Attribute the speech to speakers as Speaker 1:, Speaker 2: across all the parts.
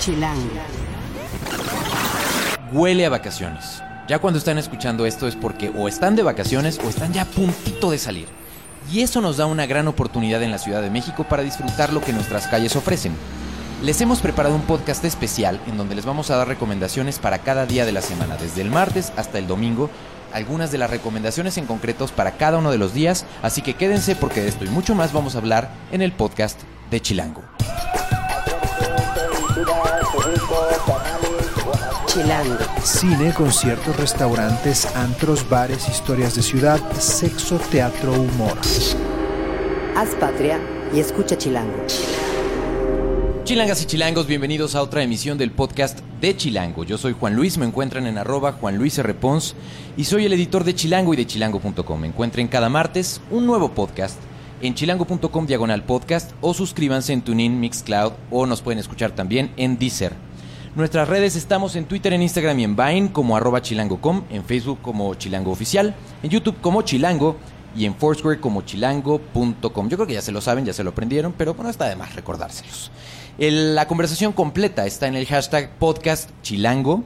Speaker 1: Chilango.
Speaker 2: Huele a vacaciones. Ya cuando están escuchando esto es porque o están de vacaciones o están ya a puntito de salir. Y eso nos da una gran oportunidad en la Ciudad de México para disfrutar lo que nuestras calles ofrecen. Les hemos preparado un podcast especial en donde les vamos a dar recomendaciones para cada día de la semana, desde el martes hasta el domingo, algunas de las recomendaciones en concretos para cada uno de los días, así que quédense porque de esto y mucho más vamos a hablar en el podcast de Chilango.
Speaker 1: Chilango.
Speaker 3: Cine, conciertos, restaurantes, antros, bares, historias de ciudad, sexo, teatro, humor.
Speaker 1: Haz patria y escucha Chilango.
Speaker 2: Chilangas y chilangos, bienvenidos a otra emisión del podcast de Chilango. Yo soy Juan Luis, me encuentran en arroba Juan Luis R. Pons y soy el editor de Chilango y de chilango.com. Me encuentren cada martes un nuevo podcast en chilango.com diagonal podcast o suscríbanse en TuneIn, Mixcloud o nos pueden escuchar también en Deezer. Nuestras redes estamos en Twitter, en Instagram y en Vine como arroba chilango.com, en Facebook como Chilango Oficial, en YouTube como Chilango y en Foursquare como chilango.com. Yo creo que ya se lo saben, ya se lo aprendieron, pero bueno, está de más recordárselos. El- la conversación completa está en el hashtag podcast chilango.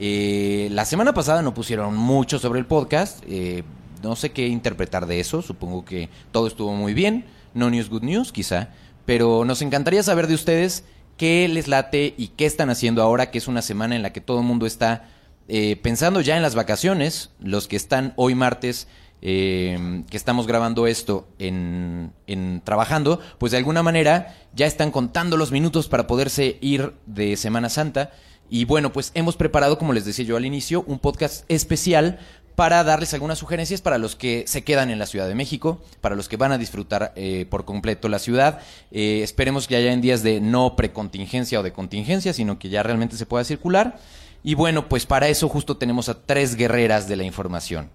Speaker 2: Eh, la semana pasada no pusieron mucho sobre el podcast. eh, no sé qué interpretar de eso. Supongo que todo estuvo muy bien. No news, good news, quizá. Pero nos encantaría saber de ustedes qué les late y qué están haciendo ahora, que es una semana en la que todo el mundo está eh, pensando ya en las vacaciones. Los que están hoy martes, eh, que estamos grabando esto en, en trabajando, pues de alguna manera ya están contando los minutos para poderse ir de Semana Santa. Y bueno, pues hemos preparado, como les decía yo al inicio, un podcast especial para darles algunas sugerencias para los que se quedan en la Ciudad de México, para los que van a disfrutar eh, por completo la ciudad. Eh, esperemos que haya en días de no precontingencia o de contingencia, sino que ya realmente se pueda circular. Y bueno, pues para eso justo tenemos a tres guerreras de la información.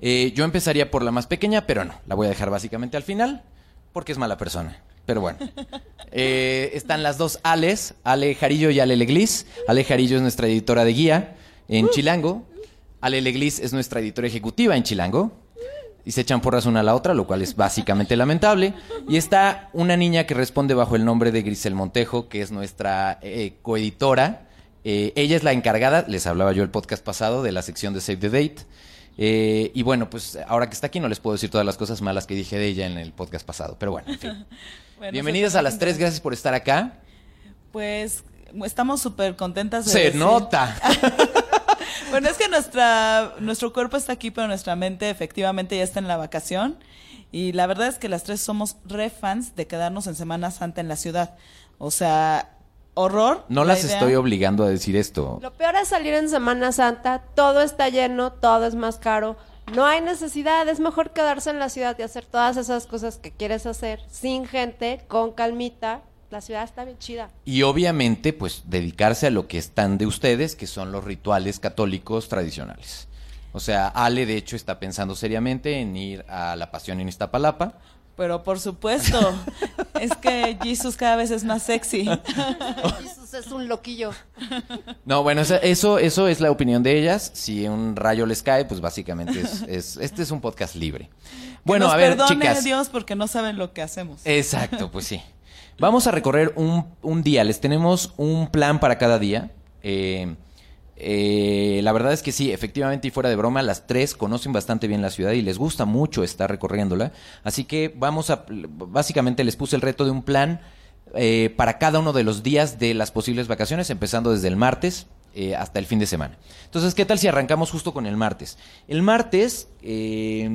Speaker 2: Eh, yo empezaría por la más pequeña, pero no, la voy a dejar básicamente al final, porque es mala persona. Pero bueno. Están las dos Ales, Ale Jarillo y Ale Leglis. Ale Jarillo es nuestra editora de guía en Chilango. Ale Leglis es nuestra editora ejecutiva en Chilango. Y se echan porras una a la otra, lo cual es básicamente lamentable. Y está una niña que responde bajo el nombre de Grisel Montejo, que es nuestra eh, coeditora. Eh, ella es la encargada, les hablaba yo el podcast pasado, de la sección de Save the Date. Eh, y bueno, pues ahora que está aquí no les puedo decir todas las cosas malas que dije de ella en el podcast pasado. Pero bueno, en fin.
Speaker 4: Bueno,
Speaker 2: Bienvenidas a las tres, gracias por estar acá.
Speaker 4: Pues estamos súper contentas de
Speaker 2: Se
Speaker 4: decir-
Speaker 2: nota.
Speaker 4: Bueno, es que nuestra, nuestro cuerpo está aquí, pero nuestra mente efectivamente ya está en la vacación. Y la verdad es que las tres somos re fans de quedarnos en Semana Santa en la ciudad. O sea, horror.
Speaker 2: No
Speaker 4: la
Speaker 2: las
Speaker 4: idea.
Speaker 2: estoy obligando a decir esto.
Speaker 5: Lo peor es salir en Semana Santa, todo está lleno, todo es más caro, no hay necesidad, es mejor quedarse en la ciudad y hacer todas esas cosas que quieres hacer sin gente, con calmita. La ciudad está bien chida.
Speaker 2: Y obviamente, pues dedicarse a lo que están de ustedes, que son los rituales católicos tradicionales. O sea, Ale de hecho está pensando seriamente en ir a la Pasión en Iztapalapa.
Speaker 4: Pero por supuesto, es que Jesus cada vez es más sexy.
Speaker 5: Jesús es un loquillo.
Speaker 2: No, bueno, eso, eso, es la opinión de ellas. Si un rayo les cae, pues básicamente es, es- este es un podcast libre. Bueno,
Speaker 4: Nos
Speaker 2: a ver,
Speaker 4: perdone
Speaker 2: chicas.
Speaker 4: Dios porque no saben lo que hacemos.
Speaker 2: Exacto, pues sí. Vamos a recorrer un, un día. Les tenemos un plan para cada día. Eh, eh, la verdad es que sí, efectivamente y fuera de broma, las tres conocen bastante bien la ciudad y les gusta mucho estar recorriéndola. Así que vamos a, básicamente les puse el reto de un plan eh, para cada uno de los días de las posibles vacaciones, empezando desde el martes eh, hasta el fin de semana. Entonces, ¿qué tal si arrancamos justo con el martes? El martes, eh,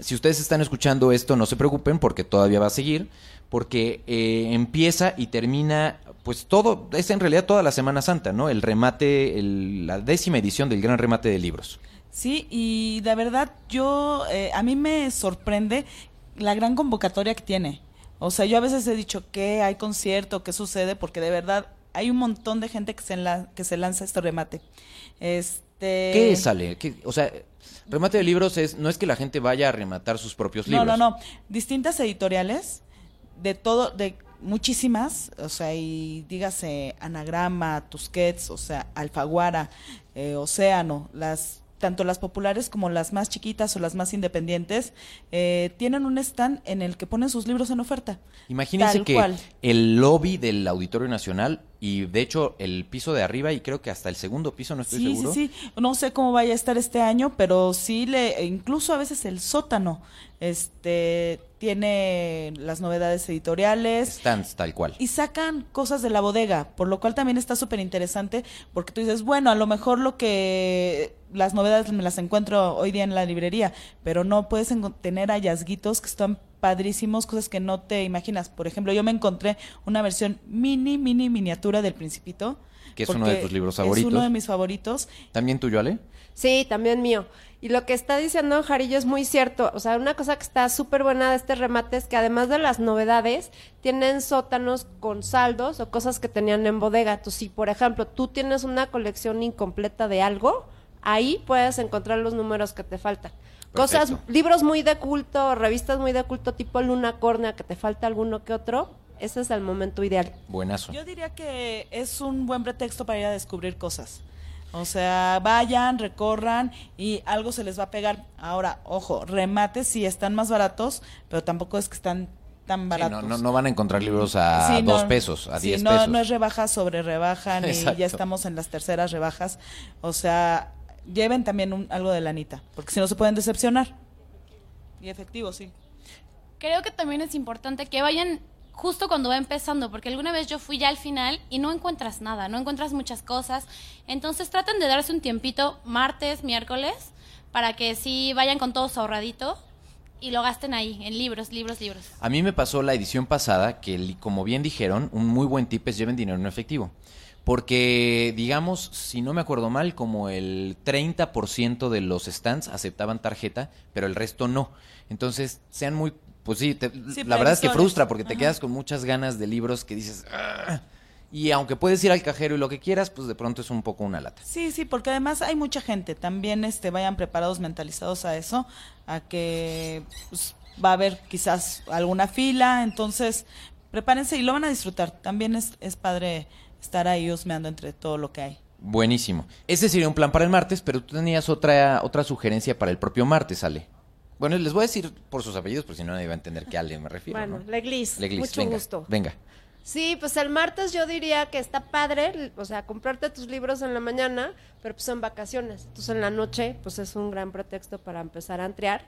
Speaker 2: si ustedes están escuchando esto, no se preocupen porque todavía va a seguir, porque eh, empieza y termina, pues todo, es en realidad toda la Semana Santa, ¿no? El remate, el- la décima edición del gran remate de libros.
Speaker 4: Sí, y la verdad, yo, eh, a mí me sorprende la gran convocatoria que tiene. O sea, yo a veces he dicho que hay concierto, qué sucede, porque de verdad hay un montón de gente que se, enla- que se lanza este remate. Este...
Speaker 2: ¿Qué sale? ¿Qué- o sea, remate de libros es, no es que la gente vaya a rematar sus propios
Speaker 4: No,
Speaker 2: libros.
Speaker 4: no, no. Distintas editoriales, de todo, de muchísimas, o sea, y dígase Anagrama, Tusquets, o sea, Alfaguara, eh, Océano, las tanto las populares como las más chiquitas o las más independientes, eh, tienen un stand en el que ponen sus libros en oferta.
Speaker 2: Imagínense
Speaker 4: Tal
Speaker 2: que
Speaker 4: cual.
Speaker 2: el lobby del Auditorio Nacional y de hecho el piso de arriba y creo que hasta el segundo piso, no estoy
Speaker 4: Sí,
Speaker 2: seguro.
Speaker 4: sí, sí. No sé cómo vaya a estar este año, pero sí le, e incluso a veces el sótano, este, tiene las novedades editoriales.
Speaker 2: Stands tal cual.
Speaker 4: Y sacan cosas de la bodega, por lo cual también está súper interesante, porque tú dices, bueno, a lo mejor lo que las novedades me las encuentro hoy día en la librería, pero no puedes tener hallazguitos que están padrísimos, cosas que no te imaginas. Por ejemplo, yo me encontré una versión mini, mini miniatura del Principito.
Speaker 2: Que es uno de tus libros
Speaker 4: Es
Speaker 2: favoritos.
Speaker 4: uno de mis favoritos.
Speaker 2: ¿También tuyo, Ale?
Speaker 5: Sí, también mío. Y lo que está diciendo Jarillo es muy cierto. O sea, una cosa que está súper buena de este remate es que además de las novedades, tienen sótanos con saldos o cosas que tenían en bodega. Entonces, si por ejemplo tú tienes una colección incompleta de algo, ahí puedes encontrar los números que te faltan. Cosas, libros muy de culto, revistas muy de culto tipo Luna Córnea, que te falta alguno que otro, ese es el momento ideal.
Speaker 2: Buenazo.
Speaker 4: Yo diría que es un buen pretexto para ir a descubrir cosas. O sea, vayan, recorran y algo se les va a pegar. Ahora, ojo, remates sí están más baratos, pero tampoco es que están tan
Speaker 2: Sí,
Speaker 4: baratos.
Speaker 2: no, no, no van a encontrar libros a
Speaker 4: Sí, no,
Speaker 2: dos pesos, a
Speaker 4: sí,
Speaker 2: diez
Speaker 4: no,
Speaker 2: pesos.
Speaker 4: No es rebaja sobre rebaja, ni
Speaker 2: Exacto.
Speaker 4: ya estamos en las terceras rebajas. O sea, lleven también un- algo de lanita, porque si no se pueden decepcionar. Y efectivo, sí.
Speaker 6: Creo que también es importante que vayan justo cuando va empezando, porque alguna vez yo fui ya al final y no encuentras nada, no encuentras muchas cosas. Entonces traten de darse un tiempito martes, miércoles, para que sí vayan con todo su ahorradito y lo gasten ahí, en libros, libros, libros.
Speaker 2: A mí me pasó la edición pasada que, como bien dijeron, un muy buen tip es lleven dinero en efectivo. Porque, digamos, si no me acuerdo mal, como el 30% de los stands aceptaban tarjeta, pero el resto no. Entonces, sean muy... Pues sí, te-
Speaker 4: Sí,
Speaker 2: la verdad es que frustra porque te
Speaker 4: Ajá.
Speaker 2: quedas con muchas ganas de libros que dices... "Ah". Y aunque puedes ir al cajero y lo que quieras, pues de pronto es un poco una lata.
Speaker 4: Sí, sí, porque además hay mucha gente. También este, vayan preparados, mentalizados a eso, a que pues, va a haber quizás alguna fila. Entonces, prepárense y lo van a disfrutar. También es, es padre estar ahí husmeando entre todo lo que hay.
Speaker 2: Buenísimo. Ese sería un plan para el martes, pero tú tenías otra, otra sugerencia para el propio martes, Ale. Bueno, les voy a decir por sus apellidos, por si no nadie va a entender qué Ale me refiero.
Speaker 5: Bueno,
Speaker 2: ¿no?
Speaker 5: Leglis,
Speaker 2: Leglis,
Speaker 5: mucho
Speaker 2: venga,
Speaker 5: gusto.
Speaker 2: Venga.
Speaker 5: Sí, pues el martes yo diría que está padre, o sea, comprarte tus libros en la mañana, pero pues son vacaciones. Entonces en la noche, pues es un gran pretexto para empezar a entrear.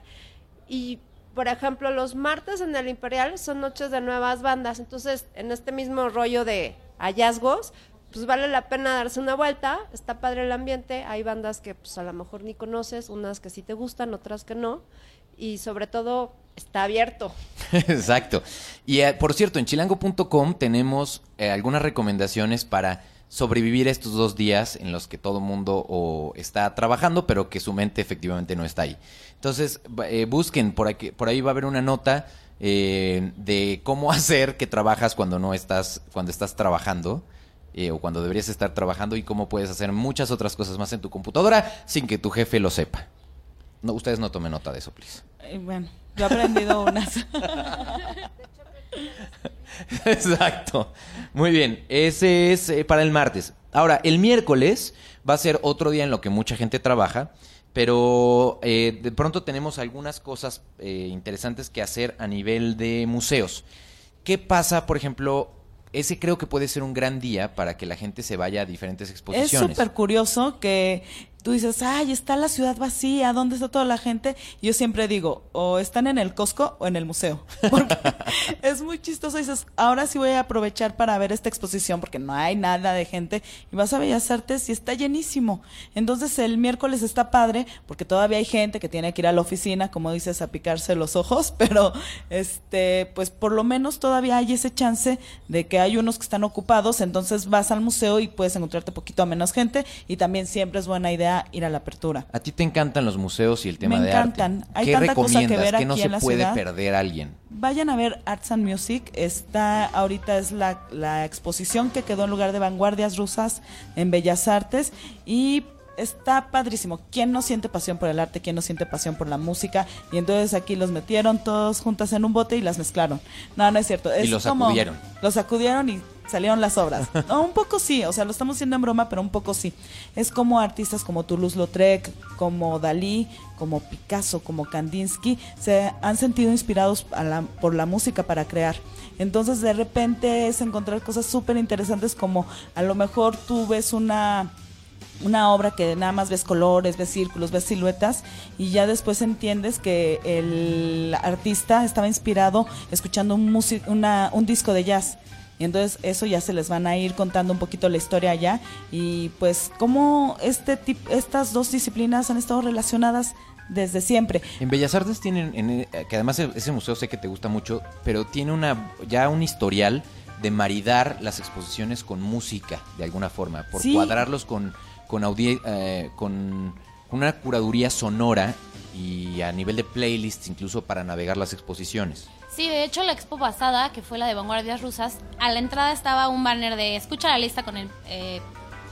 Speaker 5: Y, por ejemplo, los martes en el Imperial son noches de nuevas bandas. Entonces, en este mismo rollo de hallazgos, pues vale la pena darse una vuelta. Está padre el ambiente. Hay bandas que pues a lo mejor ni conoces, unas que sí te gustan, otras que no. Y sobre todo, está abierto.
Speaker 2: Exacto. Y eh, por cierto, en chilango.com tenemos eh, algunas recomendaciones para sobrevivir estos dos días en los que todo mundo o está trabajando, pero que su mente efectivamente no está ahí. Entonces, eh, busquen, por, aquí, por ahí va a haber una nota eh, de cómo hacer que trabajas cuando no estás, cuando estás trabajando. eh, o cuando deberías estar trabajando y cómo puedes hacer muchas otras cosas más en tu computadora sin que tu jefe lo sepa. No, ustedes no tomen nota de eso, please.
Speaker 4: Eh, bueno, yo he aprendido unas.
Speaker 2: Exacto. Muy bien. Ese es eh, para el martes. Ahora, el miércoles va a ser otro día en lo que mucha gente trabaja, pero eh, de pronto tenemos algunas cosas eh, interesantes que hacer a nivel de museos. ¿Qué pasa, por ejemplo? Ese creo que puede ser un gran día para que la gente se vaya a diferentes
Speaker 4: Es
Speaker 2: exposiciones.
Speaker 4: súper curioso que tú dices, ay, está la ciudad vacía, ¿dónde está toda la gente? Yo siempre digo, o están en el Costco o en el museo. Porque es muy chistoso. Dices, ahora sí voy a aprovechar para ver esta exposición porque no hay nada de gente. Y vas a Bellas Artes y está llenísimo. Entonces el miércoles está padre porque todavía hay gente que tiene que ir a la oficina, como dices, a picarse los ojos, pero este, pues por lo menos todavía hay ese chance de que hay unos que están ocupados, entonces vas al museo y puedes encontrarte poquito a menos gente y también siempre es buena idea ir a la apertura.
Speaker 2: A ti te encantan los museos y el tema
Speaker 4: Me
Speaker 2: de
Speaker 4: encantan.
Speaker 2: arte.
Speaker 4: Hay
Speaker 2: ¿Qué
Speaker 4: tanta cosa que ver
Speaker 2: ¿Qué no
Speaker 4: aquí
Speaker 2: se
Speaker 4: en la
Speaker 2: puede
Speaker 4: ciudad.
Speaker 2: perder alguien?
Speaker 4: Vayan a ver Arts and Music, está ahorita es la, la exposición que quedó en lugar de vanguardias rusas en Bellas Artes y está padrísimo. ¿Quién no siente pasión por el arte? ¿Quién no siente pasión por la música? Y entonces aquí los metieron todos juntas en un bote y las mezclaron. No, no es cierto. Es
Speaker 2: los
Speaker 4: como-
Speaker 2: sacudieron.
Speaker 4: Los sacudieron y salieron las obras. No, un poco sí, o sea, lo estamos haciendo en broma, pero un poco sí. Es como artistas como Toulouse-Lautrec, como Dalí, como Picasso, como Kandinsky, se han sentido inspirados a la- por la música para crear. Entonces, de repente es encontrar cosas súper interesantes como a lo mejor tú ves una una obra que nada más ves colores, ves círculos, ves siluetas y ya después entiendes que el artista estaba inspirado escuchando un, musi- una- un disco de jazz. Y entonces eso ya se les van a ir contando un poquito la historia allá y pues cómo este tip- estas dos disciplinas han estado relacionadas desde siempre.
Speaker 2: En Bellas Artes tienen, en, eh, que además e- ese museo sé que te gusta mucho, pero tiene una ya un historial de maridar las exposiciones con música, de alguna forma, por
Speaker 4: Sí.
Speaker 2: cuadrarlos con, con, audi- eh, con una curaduría sonora y a nivel de playlists incluso para navegar las exposiciones.
Speaker 6: Sí, de hecho la expo pasada, que fue la de Vanguardias Rusas, a la entrada estaba un banner de escucha la lista con el eh,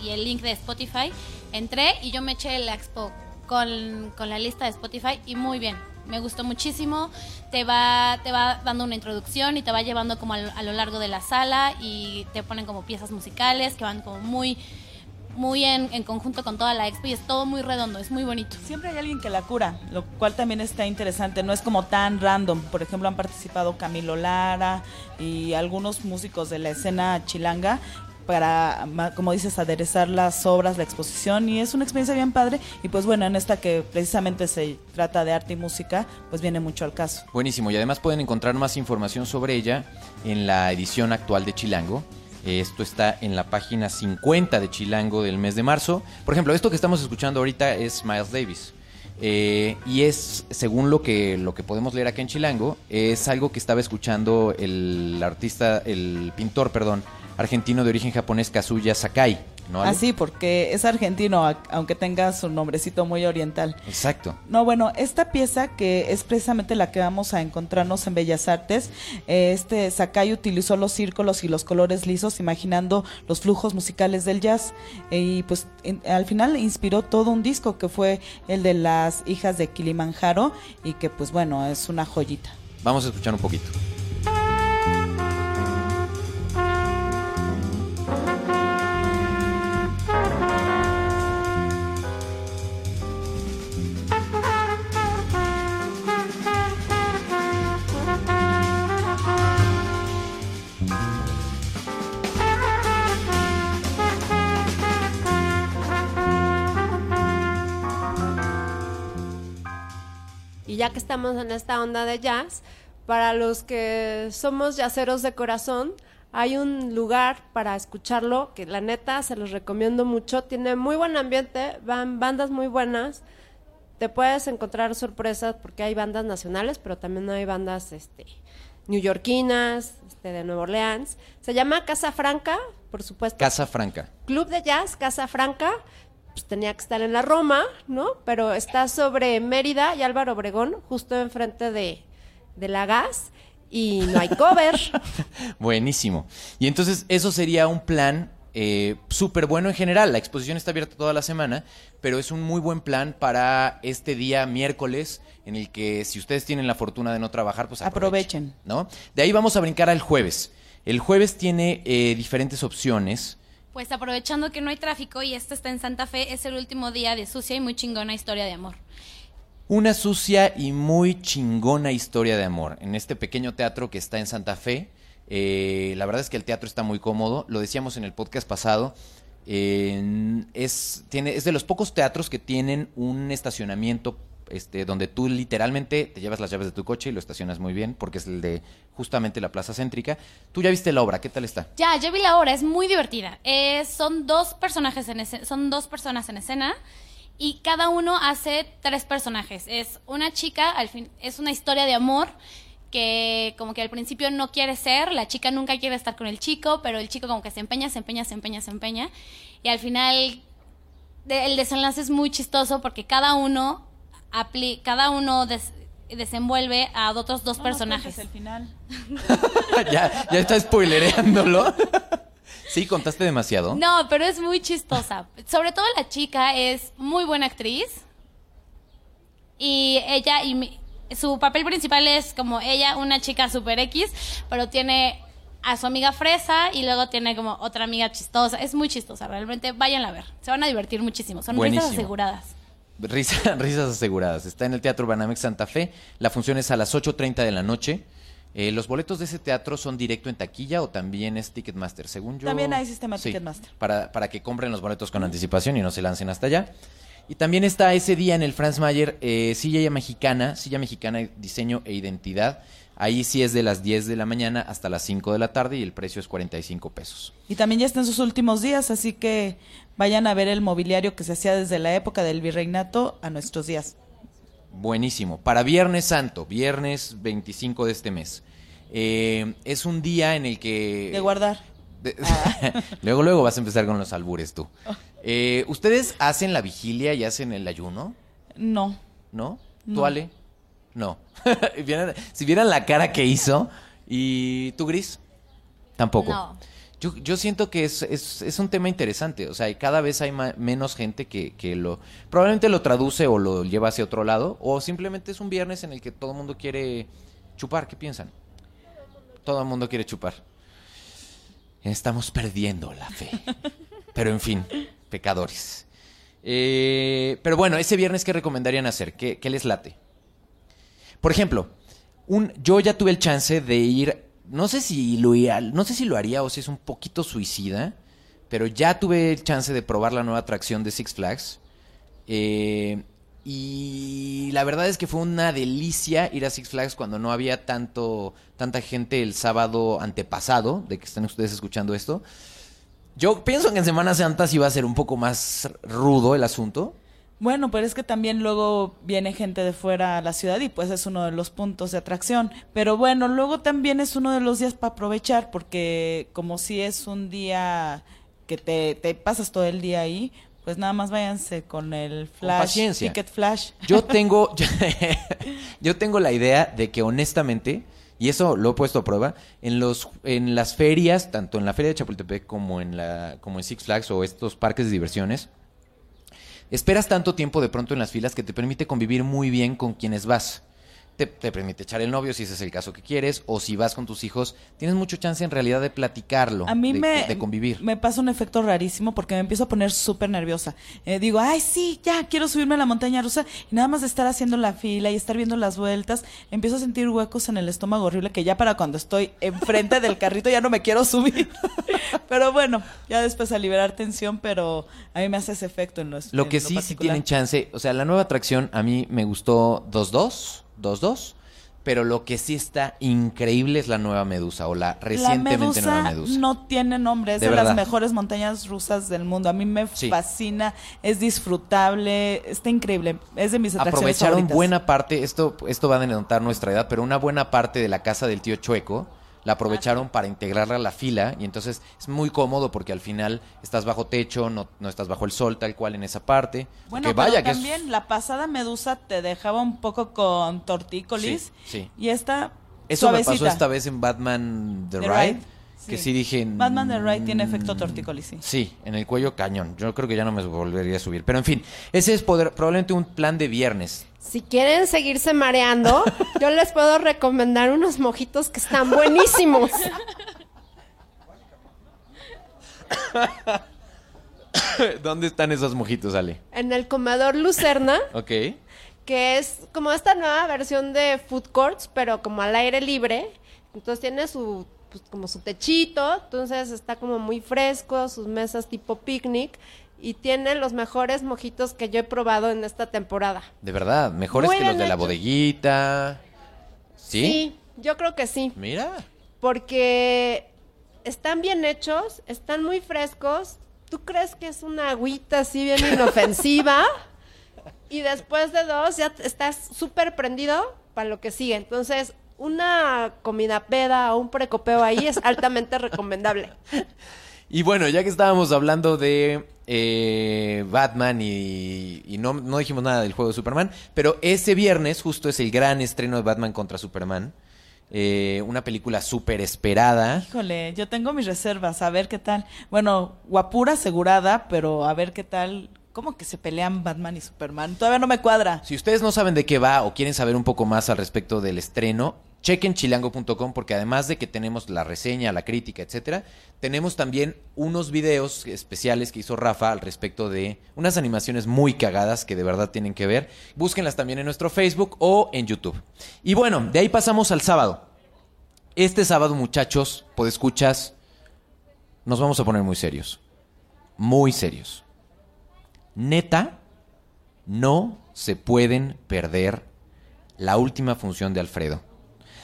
Speaker 6: y el link de Spotify. Entré y yo me eché la expo con, con la lista de Spotify y muy bien. Me gustó muchísimo. Te va, te va dando una introducción y te va llevando como a lo largo de la sala y te ponen como piezas musicales que van como muy, muy en, en conjunto con toda la expo y es todo muy redondo, es muy bonito.
Speaker 4: Siempre hay alguien que la cura, lo cual también está interesante, no es como tan random. Por ejemplo, han participado Camilo Lara y algunos músicos de la escena chilanga para, ma- como dices, aderezar las obras, la exposición y es una experiencia bien padre y pues bueno, en esta que precisamente se trata de arte y música, pues viene mucho al caso.
Speaker 2: Buenísimo, y además pueden encontrar más información sobre ella en la edición actual de Chilango. Esto está en la página 50 de Chilango del mes de marzo. Por ejemplo, esto que estamos escuchando ahorita es Miles Davis. Eh, y es, según lo que, lo que podemos leer acá en Chilango, es algo que estaba escuchando el artista, el pintor, perdón, argentino de origen japonés Kazuya Sakai. ¿No?
Speaker 4: Así, porque es argentino, aunque tenga su nombrecito muy oriental.
Speaker 2: Exacto.
Speaker 4: No, bueno, esta pieza que es precisamente la que vamos a encontrarnos en Bellas Artes, eh, este Sakai utilizó los círculos y los colores lisos imaginando los flujos musicales del jazz eh, y pues en- al final inspiró todo un disco que fue el de las hijas de Kilimanjaro y que pues bueno, es una joyita.
Speaker 2: Vamos a escuchar un poquito.
Speaker 5: Estamos en esta onda de jazz, para los que somos yaceros de corazón, hay un lugar para escucharlo que la neta se los recomiendo mucho. Tiene muy buen ambiente, van bandas muy buenas. Te puedes encontrar sorpresas porque hay bandas nacionales, pero también hay bandas este neoyorquinas, este, de Nueva Orleans. Se llama Casa Franca, por supuesto.
Speaker 2: Casa Franca.
Speaker 5: Club de Jazz, Casa Franca, pues tenía que estar en la Roma, ¿no? Pero está sobre Mérida y Álvaro Obregón, justo enfrente de, de la gas, y no hay cover.
Speaker 2: Buenísimo. Y entonces eso sería un plan eh, súper bueno en general. La exposición está abierta toda la semana, pero es un muy buen plan para este día miércoles en el que si ustedes tienen la fortuna de no trabajar, pues aprovechen.
Speaker 4: Aprovechen.
Speaker 2: ¿no? De ahí vamos a brincar al jueves. El jueves tiene eh, diferentes opciones.
Speaker 6: Pues aprovechando que no hay tráfico y este está en Santa Fe, es el último día de sucia y muy chingona historia de amor.
Speaker 2: Una sucia y muy chingona historia de amor en este pequeño teatro que está en Santa Fe. Eh, la verdad es que el teatro está muy cómodo, lo decíamos en el podcast pasado. es, tiene, es de los pocos teatros que tienen un estacionamiento este, donde tú literalmente te llevas las llaves de tu coche y lo estacionas muy bien, porque es el de justamente la plaza céntrica. Tú ya viste la obra, ¿qué tal está?
Speaker 6: Ya, yo vi la obra, es muy divertida. Eh, son dos personajes en escena, son dos personas en escena y cada uno hace tres personajes. Es una chica, al fin, es una historia de amor que como que al principio no quiere ser, la chica nunca quiere estar con el chico, pero el chico como que se empeña, se empeña, se empeña, se empeña y al final de- el desenlace es muy chistoso porque cada uno apli- cada uno des- desenvuelve a otros dos
Speaker 4: No,
Speaker 6: personajes.
Speaker 4: cuentes el final.
Speaker 2: ya, ya está spoilereándolo. sí, contaste demasiado.
Speaker 6: No, pero es muy chistosa. Sobre todo la chica es muy buena actriz. Y ella, y mi- su papel principal es como ella, una chica super X, pero tiene a su amiga fresa y luego tiene como otra amiga chistosa. Es muy chistosa, realmente vayan a ver. Se van a divertir muchísimo. Son
Speaker 2: Buenísimo.
Speaker 6: risas aseguradas.
Speaker 2: Risa- risas aseguradas. Está en el Teatro Banamex Santa Fe. La función es a las 8.30 de la noche. Eh, los boletos de ese teatro son directo en taquilla o también es Ticketmaster, según yo.
Speaker 4: También hay sistema
Speaker 2: Sí,
Speaker 4: Ticketmaster.
Speaker 2: Para, para que compren los boletos con anticipación y no se lancen hasta allá. Y también está ese día en el Franz Mayer, eh, silla mexicana, silla mexicana, diseño e identidad. Ahí sí es de las 10 de la mañana hasta las 5 de la tarde y el precio es 45 pesos.
Speaker 4: Y también ya está en sus últimos días, así que vayan a ver el mobiliario que se hacía desde la época del virreinato a nuestros días.
Speaker 2: Buenísimo. Para Viernes Santo, viernes 25 de este mes. Eh, es un día en el que...
Speaker 4: De guardar.
Speaker 2: De- luego, luego vas a empezar con los albures tú. Eh, ¿Ustedes hacen la vigilia y hacen el ayuno?
Speaker 4: No.
Speaker 2: ¿No? ¿Tú,
Speaker 4: No.
Speaker 2: Ale? No. Si vieran la cara que hizo. ¿Y tú, Gris? Tampoco.
Speaker 6: No.
Speaker 2: Yo, yo siento que es, es, es un tema interesante. O sea, cada vez hay ma- menos gente que, que lo... Probablemente lo traduce o lo lleva hacia otro lado. O simplemente es un viernes en el que todo el mundo quiere chupar. ¿Qué piensan? Todo el mundo quiere chupar. Estamos perdiendo la fe. Pero en fin, pecadores. Eh, pero bueno, ese viernes, ¿qué recomendarían hacer? ¿Qué, qué les late? Por ejemplo, un, yo ya tuve el chance de ir, no sé si lo no sé si lo haría o si es un poquito suicida, pero ya tuve el chance de probar la nueva atracción de Six Flags. Eh, y la verdad es que fue una delicia ir a Six Flags cuando no había tanto tanta gente el sábado antepasado de que estén ustedes escuchando esto. Yo pienso que en Semana Santa sí va a ser un poco más rudo el asunto.
Speaker 4: Bueno, pero es que también luego viene gente de fuera a la ciudad y pues es uno de los puntos de atracción. Pero bueno, luego también es uno de los días para aprovechar porque como si es un día que te, te pasas todo el día ahí, pues nada más váyanse con el flash,
Speaker 2: paciencia.
Speaker 4: ticket flash.
Speaker 2: Yo tengo, yo tengo la idea de que honestamente, y eso lo he puesto a prueba, en los, en las ferias, tanto en la feria de Chapultepec como en la, como en Six Flags o estos parques de diversiones, esperas tanto tiempo de pronto en las filas que te permite convivir muy bien con quienes vas. Te, te permite echar el novio si ese es el caso que quieres, o si vas con tus hijos, tienes mucho chance en realidad de platicarlo,
Speaker 4: A mí
Speaker 2: de,
Speaker 4: me,
Speaker 2: de convivir.
Speaker 4: me pasa un efecto rarísimo porque me empiezo a poner súper nerviosa. Eh, digo, ay, sí, ya, quiero subirme a la montaña rusa. Y nada más de estar haciendo la fila y estar viendo las vueltas, empiezo a sentir huecos en el estómago horrible que ya para cuando estoy enfrente del carrito ya no me quiero subir. pero bueno, ya después a liberar tensión, pero a mí me hace ese efecto en los
Speaker 2: Lo
Speaker 4: en
Speaker 2: que sí, sí
Speaker 4: particular.
Speaker 2: tienen chance, o sea, la nueva atracción a mí me gustó 2-2, 2-2, pero lo que sí está increíble es la nueva Medusa o la
Speaker 4: La
Speaker 2: recientemente nueva
Speaker 4: Medusa no tiene nombre, es
Speaker 2: De
Speaker 4: las mejores montañas rusas del mundo. A mí me
Speaker 2: Sí.
Speaker 4: fascina, es disfrutable, está increíble. Es de mis atracciones
Speaker 2: Aprovecharon
Speaker 4: favoritas.
Speaker 2: buena parte, esto, esto va a denotar nuestra edad, pero una buena parte de la casa del tío Chueco la aprovecharon para integrarla a la fila y entonces es muy cómodo porque al final estás bajo techo, no, no estás bajo el sol tal cual en esa parte.
Speaker 4: Bueno,
Speaker 2: que vaya
Speaker 4: pero
Speaker 2: que es-
Speaker 4: también la pasada Medusa te dejaba un poco con tortícolis
Speaker 2: Sí, sí.
Speaker 4: y esta
Speaker 2: Eso me pasó esta vez en Batman The,
Speaker 4: The
Speaker 2: Ride,
Speaker 4: Ride,
Speaker 2: que
Speaker 4: sí.
Speaker 2: dije...
Speaker 4: Batman The Ride tiene efecto
Speaker 2: mm,
Speaker 4: tortícolis, sí.
Speaker 2: Sí, en el cuello cañón. Yo creo que ya no me volvería a subir. Pero en fin, ese es poder, probablemente un plan de viernes.
Speaker 5: Si quieren seguirse mareando, yo les puedo recomendar unos mojitos que están buenísimos.
Speaker 2: ¿Dónde están esos mojitos, Ale?
Speaker 5: En el comedor Lucerna,
Speaker 2: Ok.
Speaker 5: que es como esta nueva versión de food courts, pero como al aire libre. Entonces tiene su pues, como su techito, entonces está como muy fresco, sus mesas tipo picnic y tiene los mejores mojitos que yo he probado en esta temporada.
Speaker 2: De verdad, mejores
Speaker 5: Muy
Speaker 2: que los de la bodeguita. ¿Sí?
Speaker 5: Sí, yo creo que sí.
Speaker 2: Mira.
Speaker 5: porque están bien hechos, están muy frescos. ¿Tú crees que es una agüita así bien inofensiva? y después de dos ya estás súper prendido para lo que sigue. Entonces, una comida peda o un precopeo ahí es altamente recomendable.
Speaker 2: Y bueno, ya que estábamos hablando de eh, Batman y, y no, no dijimos nada del juego de Superman, pero ese viernes justo es el gran estreno de Batman contra Superman. Eh, una película súper esperada.
Speaker 4: Híjole, yo tengo mis reservas, a ver qué tal. Bueno, guapura asegurada, pero a ver qué tal. ¿Cómo que se pelean Batman y Superman? Todavía no me cuadra.
Speaker 2: Si ustedes no saben de qué va o quieren saber un poco más al respecto del estreno, chequen chilango.com porque además de que tenemos la reseña, la crítica, etcétera, tenemos también unos videos especiales que hizo Rafa al respecto de unas animaciones muy cagadas que de verdad tienen que ver. Búsquenlas también en nuestro Facebook o en YouTube. Y bueno, de ahí pasamos al sábado. Este sábado, muchachos, escuchas, nos vamos a poner muy serios. Muy serios. Neta, no se pueden perder la última función de Alfredo.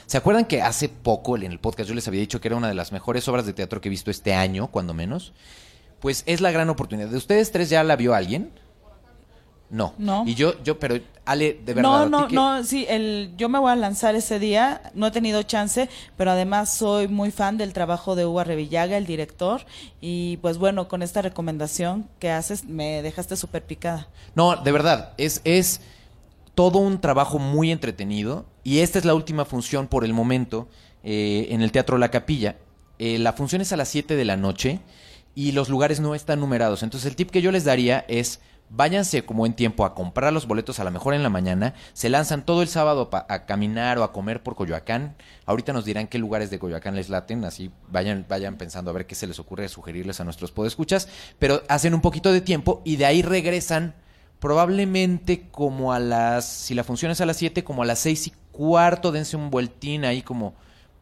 Speaker 2: ¿Se acuerdan que hace poco en el podcast yo les había dicho que era una de las mejores obras de teatro que he visto este año, cuando menos? Pues es la gran oportunidad. ¿De ustedes tres ya la vio alguien? No.
Speaker 4: No.
Speaker 2: Y yo, yo, pero Ale, de verdad.
Speaker 4: No,
Speaker 2: ¿a ti
Speaker 4: no, no, sí, el, yo me voy a lanzar ese día, no he tenido chance, pero además soy muy fan del trabajo de Hugo Revillaga, el director, y pues bueno, con esta recomendación que haces me dejaste súper picada.
Speaker 2: No, de verdad, es, es todo un trabajo muy entretenido y esta es la última función por el momento eh, en el Teatro La Capilla. Eh, la función es a las 7 de la noche y los lugares no están numerados. Entonces el tip que yo les daría es váyanse como en tiempo a comprar los boletos a lo mejor en la mañana. Se lanzan todo el sábado a, caminar o a comer por Coyoacán. Ahorita nos dirán qué lugares de Coyoacán les laten, así vayan, vayan pensando a ver qué se les ocurre sugerirles a nuestros podescuchas. Pero hacen un poquito de tiempo y de ahí regresan probablemente como a las, si la función es a las 7, como a las seis y cuarto, dense un vueltín ahí como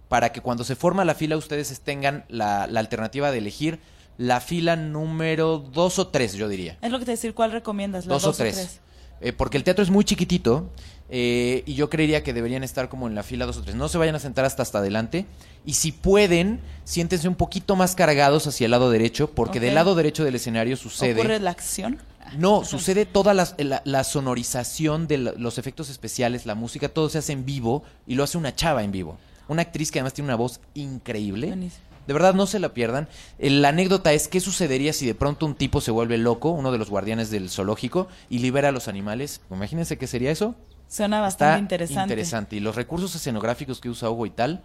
Speaker 2: para que cuando se forma la fila ustedes tengan la, la alternativa de elegir la fila número 2 o 3, yo diría.
Speaker 4: Es lo que te decir, ¿cuál recomiendas? ¿La
Speaker 2: Dos o tres. Eh, porque el teatro es muy chiquitito eh, y yo creería que deberían estar como en la fila dos o tres. No se vayan a sentar hasta hasta adelante. Y si pueden, siéntense un poquito más cargados hacia el lado derecho, porque del lado derecho del escenario sucede...
Speaker 4: ¿Ocurre la acción?
Speaker 2: No, sucede toda la, la- la sonorización de la- los efectos especiales, la música, todo se hace en vivo y lo hace una chava en vivo. Una actriz que además tiene una voz increíble.
Speaker 4: Buenísimo.
Speaker 2: De verdad, no se la pierdan. Eh, La anécdota es qué sucedería si de pronto un tipo se vuelve loco, uno de los guardianes del zoológico, y libera a los animales. Imagínense qué sería eso.
Speaker 4: Suena bastante
Speaker 2: Está
Speaker 4: interesante.
Speaker 2: interesante. Y los recursos escenográficos que usa Hugo y tal,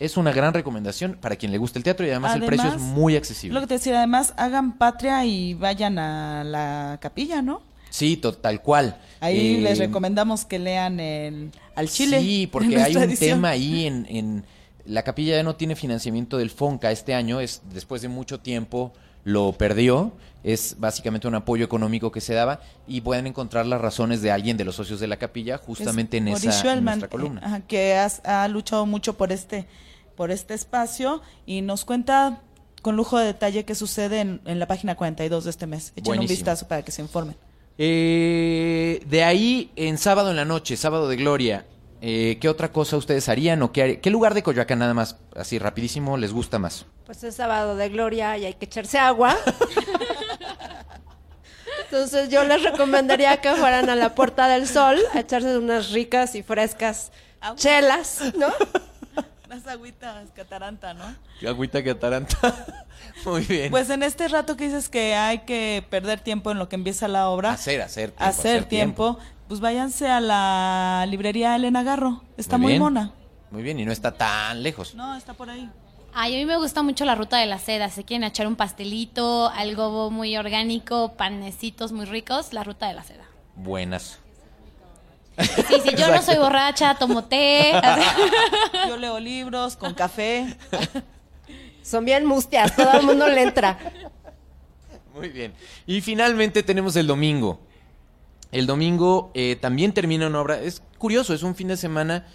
Speaker 2: es una gran recomendación para quien le guste el teatro y además, el precio es muy accesible.
Speaker 4: Lo que te decía, además, hagan patria y vayan a la capilla, ¿no?
Speaker 2: Sí, tal cual.
Speaker 4: Ahí
Speaker 2: Eh,
Speaker 4: les recomendamos que lean el, al Chile.
Speaker 2: Sí, porque hay un
Speaker 4: edición.
Speaker 2: tema ahí en, en- La capilla ya no tiene financiamiento del FONCA este año, es después de mucho tiempo lo perdió, es básicamente un apoyo económico que se daba y pueden encontrar las razones de alguien de los socios de la capilla justamente en
Speaker 4: Es
Speaker 2: esa en nuestra columna.
Speaker 4: eh, ajá, que has- ha luchado mucho por este, por este espacio y nos cuenta con lujo de detalle qué sucede en, en la página 42 de este mes. Echen un vistazo para que se informen.
Speaker 2: Eh, de ahí, en sábado en la noche, sábado de gloria, eh, ¿qué otra cosa ustedes harían o qué, lugar de Coyoacán nada más, así rapidísimo, les gusta más?
Speaker 5: Pues es sábado de gloria y hay que echarse agua. Entonces yo les recomendaría que fueran a la Puerta del Sol a echarse unas ricas y frescas chelas, ¿no?
Speaker 4: Las agüitas cataranta, ¿no?
Speaker 2: Agüita que ataranta. Muy bien.
Speaker 4: Pues en este rato que dices que hay que perder tiempo en lo que empieza la obra,
Speaker 2: hacer, hacer tiempo.
Speaker 4: hacer tiempo, pues váyanse a la librería Elena Garro. Está muy, mona.
Speaker 2: Muy bien, y no está tan lejos.
Speaker 4: No, está por ahí.
Speaker 6: Ay, a mí me gusta mucho la ruta de la seda. Si quieren echar un pastelito, algo muy orgánico, panecitos muy ricos, la ruta de la seda.
Speaker 2: Buenas.
Speaker 6: Sí, sí, yo no soy borracha, tomo té.
Speaker 4: Yo leo libros con café.
Speaker 5: Son bien mustias, todo el mundo le entra.
Speaker 2: Muy bien. Y finalmente tenemos el domingo. El domingo eh, también termina una obra. Es curioso, es un fin de semana.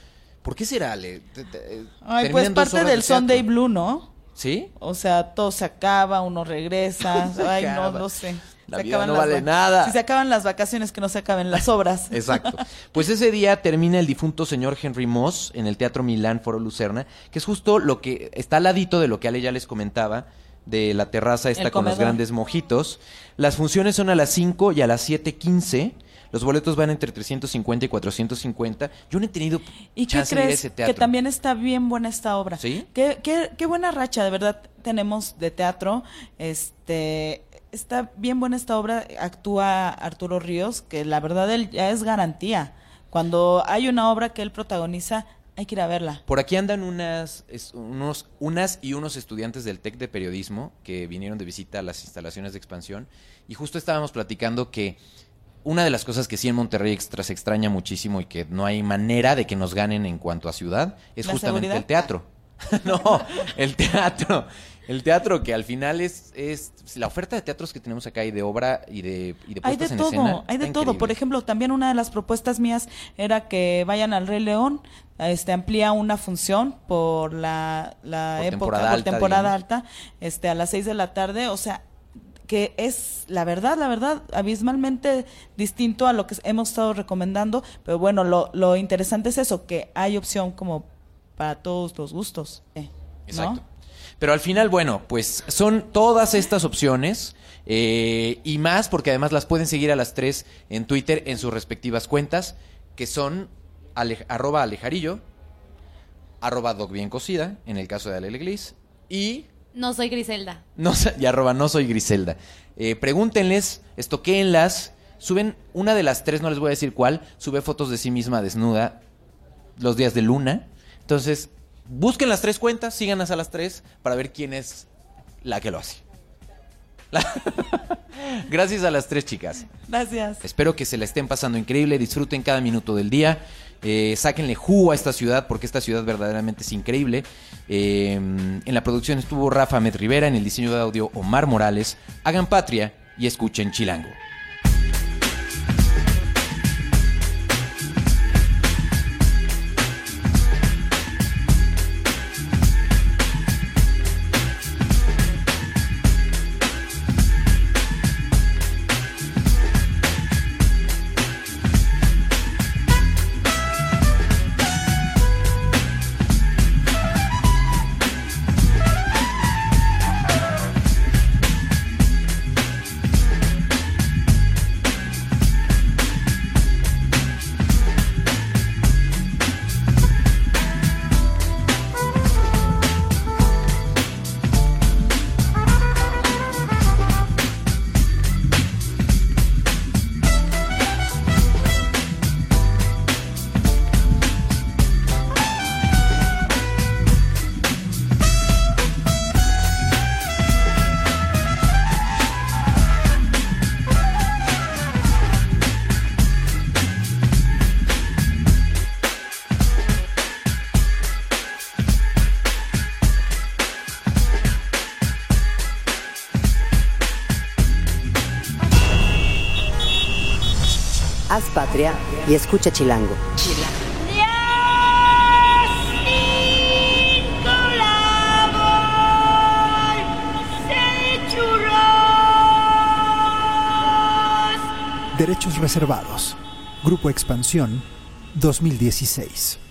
Speaker 2: ¿Por qué será, Ale? Te- te- eh,
Speaker 4: Ay, pues parte del
Speaker 2: de.
Speaker 4: Sunday Blue, ¿no?
Speaker 2: ¿Sí?
Speaker 4: O sea, todo se acaba, uno regresa.
Speaker 2: Se
Speaker 4: Ay, no,
Speaker 2: acaba.
Speaker 4: no sé.
Speaker 2: La
Speaker 4: Se
Speaker 2: vida no vale
Speaker 4: va-
Speaker 2: nada.
Speaker 4: Si se acaban las vacaciones, que no se acaben las obras.
Speaker 2: Exacto. Pues ese día termina el difunto señor Henry Moss en el Teatro Milán Foro Lucerna, que es justo lo que está al ladito de lo que Ale ya les comentaba, de la terraza esta
Speaker 4: El
Speaker 2: con los grandes mojitos. Las funciones son a las 5 y a las 7.15. Los boletos van entre 350 y 450. Yo no he tenido
Speaker 4: ¿Y qué
Speaker 2: chance de ir a
Speaker 4: crees?
Speaker 2: ese
Speaker 4: Que
Speaker 2: teatro.
Speaker 4: también está bien buena esta obra.
Speaker 2: ¿Sí?
Speaker 4: Qué, qué, qué buena racha, de verdad, tenemos de teatro. Este, está bien buena esta obra. Actúa Arturo Ríos, que la verdad él ya es garantía. Cuando hay una obra que él protagoniza, hay que ir a verla.
Speaker 2: Por aquí andan unas, es- unos, unas y unos estudiantes del TEC de Periodismo que vinieron de visita a las instalaciones de expansión y justo estábamos platicando que una de las cosas que sí en Monterrey extra se extraña muchísimo y que no hay manera de que nos ganen en cuanto a ciudad es
Speaker 4: ¿La
Speaker 2: justamente
Speaker 4: seguridad?
Speaker 2: el teatro. no, el teatro. El teatro que al final es, es la oferta de teatros que tenemos acá y de obra y de, y de
Speaker 4: Hay
Speaker 2: puestas
Speaker 4: de
Speaker 2: en
Speaker 4: todo,
Speaker 2: escena.
Speaker 4: hay de todo. Por ejemplo, también una de las propuestas mías era que vayan al Rey León, este amplía una función por la, la
Speaker 2: Por
Speaker 4: época,
Speaker 2: temporada
Speaker 4: por
Speaker 2: alta,
Speaker 4: temporada
Speaker 2: digamos.
Speaker 4: alta, este a las seis de la tarde, o sea, que es la verdad, la verdad, abismalmente distinto a lo que hemos estado recomendando, pero bueno, lo, lo interesante es eso, que hay opción como para todos los gustos. eh.
Speaker 2: Exacto. Pero al final, bueno, pues son todas estas opciones eh, y más porque además las pueden seguir a las tres en Twitter en sus respectivas cuentas, que son ale- arroba alejarillo, arroba doc bien cocida, en el caso de Alele Glis, y,
Speaker 6: No soy Griselda.
Speaker 2: no, y arroba no soy Griselda. Eh, pregúntenles, estoquéenlas, suben, una de las tres, no les voy a decir cuál, sube fotos de sí misma desnuda los días de luna. Entonces, busquen las tres cuentas, síganas a las tres para ver quién es la que lo hace. Gracias a las tres chicas.
Speaker 4: Gracias.
Speaker 2: Espero que se la estén pasando increíble, disfruten cada minuto del día, eh, sáquenle jugo a esta ciudad porque esta ciudad verdaderamente es increíble. Eh, en la producción estuvo Rafa Med Rivera, en el diseño de audio Omar Morales. Hagan patria y escuchen Chilango.
Speaker 1: Y escucha Chilango.
Speaker 3: Derechos reservados. Grupo Expansión 2016.